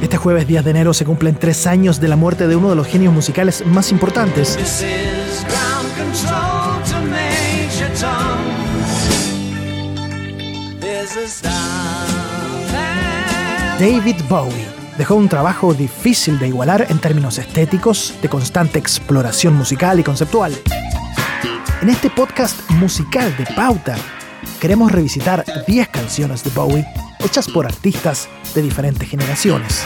Este jueves 10 de enero se cumplen tres años de la muerte de uno de los genios musicales más importantes. David Bowie dejó un trabajo difícil de igualar en términos estéticos, de constante exploración musical y conceptual. En este podcast musical de pauta, queremos revisitar 10 canciones de Bowie hechas por artistas de diferentes generaciones.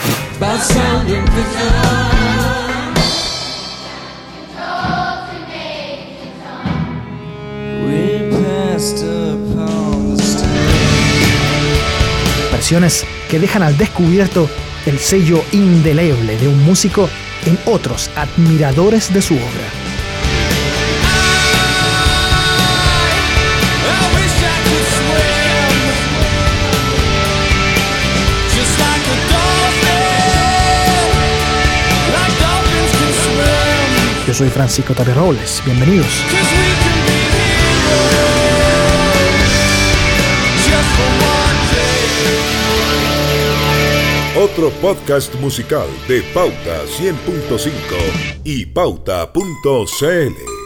Versiones que dejan al descubierto el sello indeleble de un músico en otros admiradores de su obra. Yo soy Francisco Taberroles, bienvenidos. Otro podcast musical de Pauta 100.5 y Pauta.cl.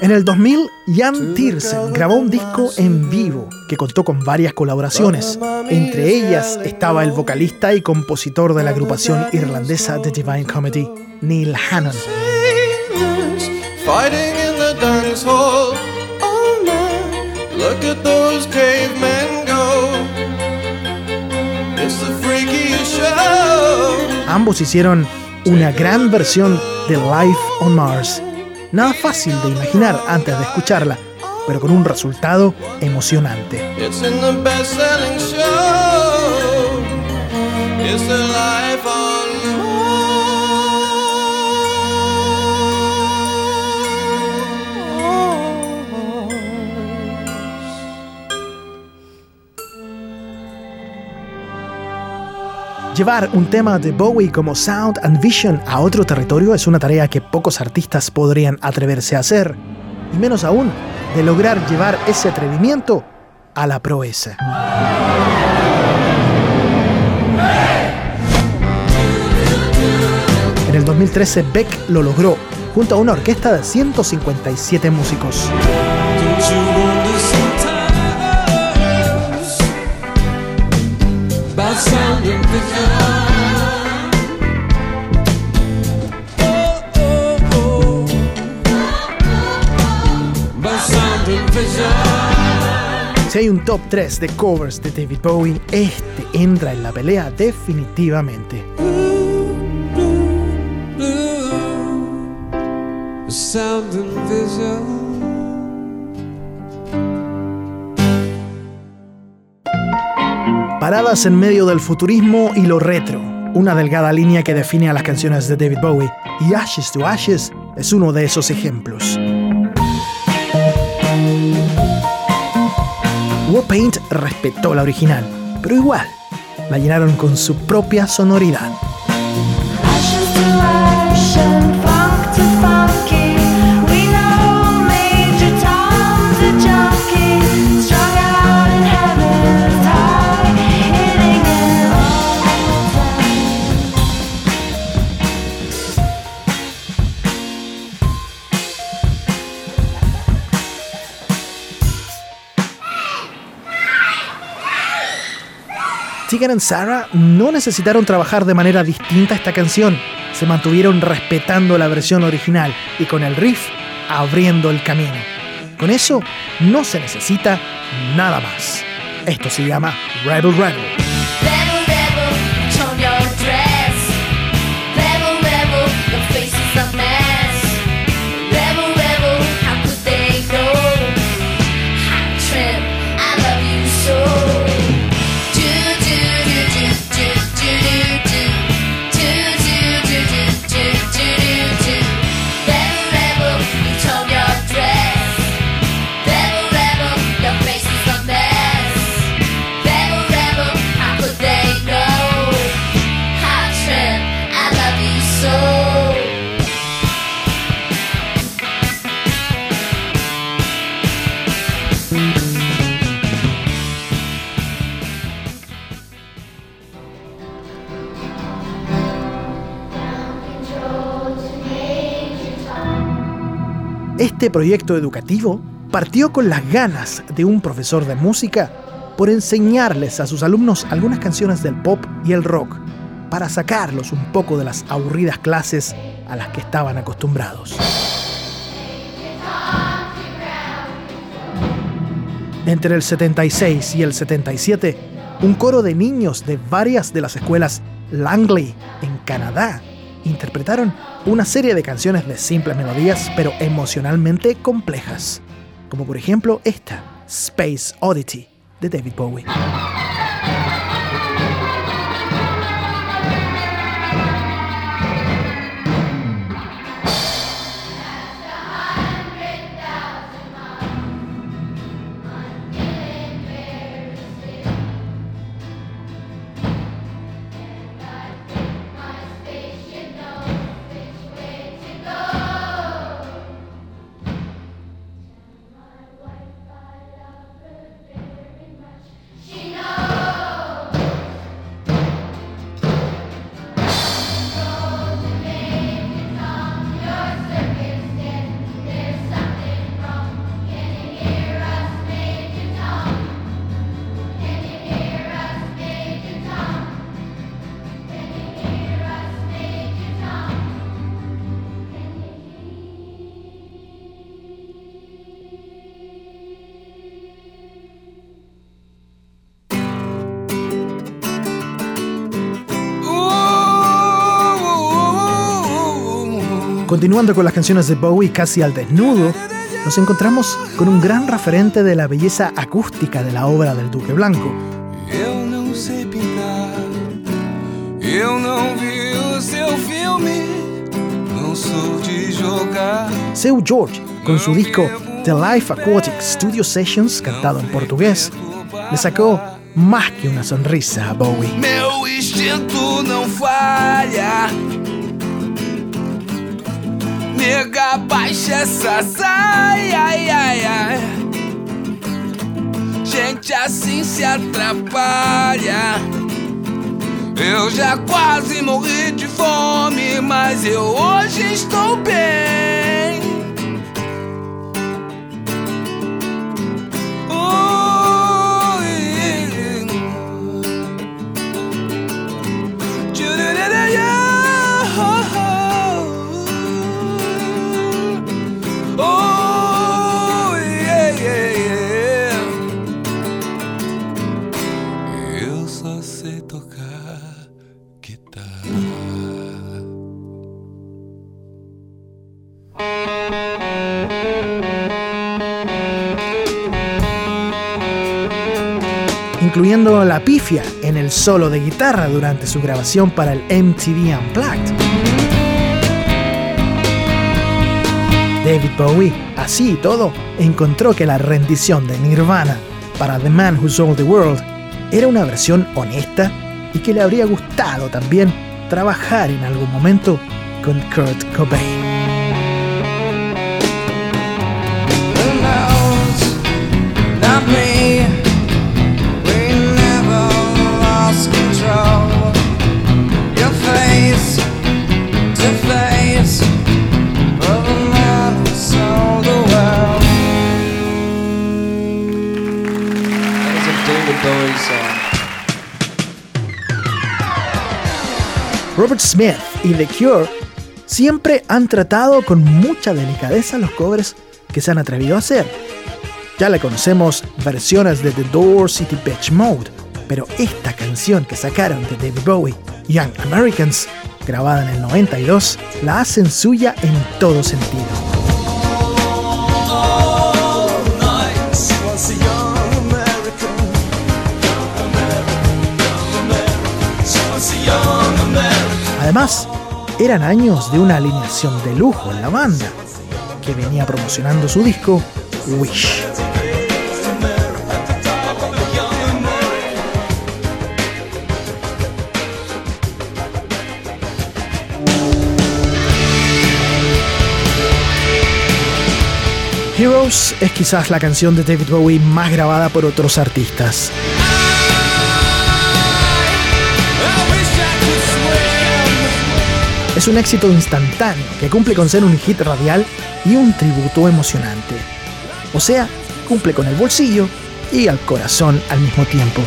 En el 2000, Jan Tiersen grabó un disco en vivo que contó con varias colaboraciones. Entre ellas estaba el vocalista y compositor de la agrupación irlandesa The Divine Comedy, Neil Hannon. Ambos hicieron una gran versión de Life on Mars. Nada fácil de imaginar antes de escucharla, pero con un resultado emocionante. Llevar un tema de Bowie como Sound and Vision a otro territorio es una tarea que pocos artistas podrían atreverse a hacer, y menos aún de lograr llevar ese atrevimiento a la proeza. En el 2013 Beck lo logró junto a una orquesta de 157 músicos. Si hay un top 3 de covers de David Bowie, este entra en la pelea definitivamente. En medio del futurismo y lo retro, una delgada línea que define a las canciones de David Bowie, y Ashes to Ashes es uno de esos ejemplos. Warpaint respetó la original, pero igual la llenaron con su propia sonoridad. Tegan y Sarah no necesitaron trabajar de manera distinta esta canción, se mantuvieron respetando la versión original y con el riff abriendo el camino. Con eso no se necesita nada más. Esto se llama Rebel Rebel. Este proyecto educativo partió con las ganas de un profesor de música por enseñarles a sus alumnos algunas canciones del pop y el rock, para sacarlos un poco de las aburridas clases a las que estaban acostumbrados. Entre el 76 y el 77, un coro de niños de varias de las escuelas Langley en Canadá interpretaron una serie de canciones de simples melodías pero emocionalmente complejas, como por ejemplo esta, Space Oddity, de David Bowie. Continuando con las canciones de Bowie casi al desnudo, nos encontramos con un gran referente de la belleza acústica de la obra del Duque Blanco. Seu George, con su disco The Life Aquatic Studio Sessions, cantado en portugués, le sacó más que una sonrisa a Bowie. Nega, baixa essa saia, ai, ai, ai. Gente assim se atrapalha. Eu já quase morri de fome, mas eu hoje estou bem. Incluyendo la pifia en el solo de guitarra durante su grabación para el MTV Unplugged. David Bowie, así y todo, encontró que la rendición de Nirvana para The Man Who Sold the World era una versión honesta y que le habría gustado también trabajar en algún momento con Kurt Cobain. Robert Smith y The Cure siempre han tratado con mucha delicadeza los covers que se han atrevido a hacer. Ya le conocemos versiones de The Doors y Pitch Mode, pero esta canción que sacaron de David Bowie, Young Americans, grabada en el 92, la hacen suya en todo sentido. Además, eran años de una alineación de lujo en la banda, que venía promocionando su disco Wish. Heroes es quizás la canción de David Bowie más grabada por otros artistas. Es un éxito instantáneo que cumple con ser un hit radial y un tributo emocionante. O sea, cumple con el bolsillo y al corazón al mismo tiempo.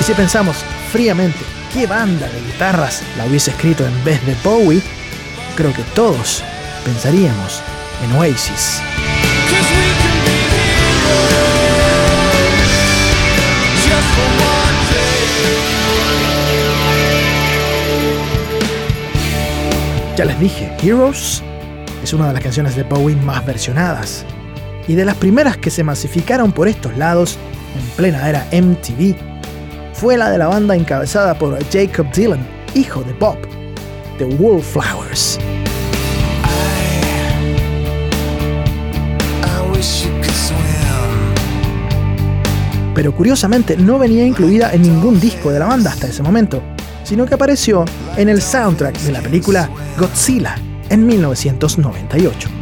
Y si pensamos fríamente qué banda de guitarras la hubiese escrito en vez de Bowie, creo que todos pensaríamos en Oasis. Ya les dije, Heroes es una de las canciones de Bowie más versionadas y de las primeras que se masificaron por estos lados en plena era MTV fue la de la banda encabezada por Jacob Dylan, hijo de Bob, The Wallflowers. Pero curiosamente no venía incluida en ningún disco de la banda hasta ese momento, sino que apareció en el soundtrack de la película Godzilla en 1998.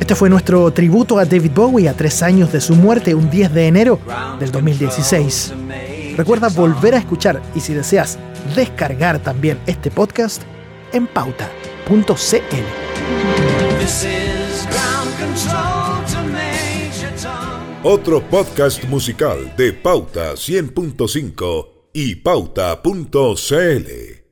Este fue nuestro tributo a David Bowie a tres años de su muerte, un 10 de enero del 2016. Recuerda volver a escuchar y si deseas descargar también este podcast en pauta.cl. Otro podcast musical de Pauta 100.5 y pauta.cl.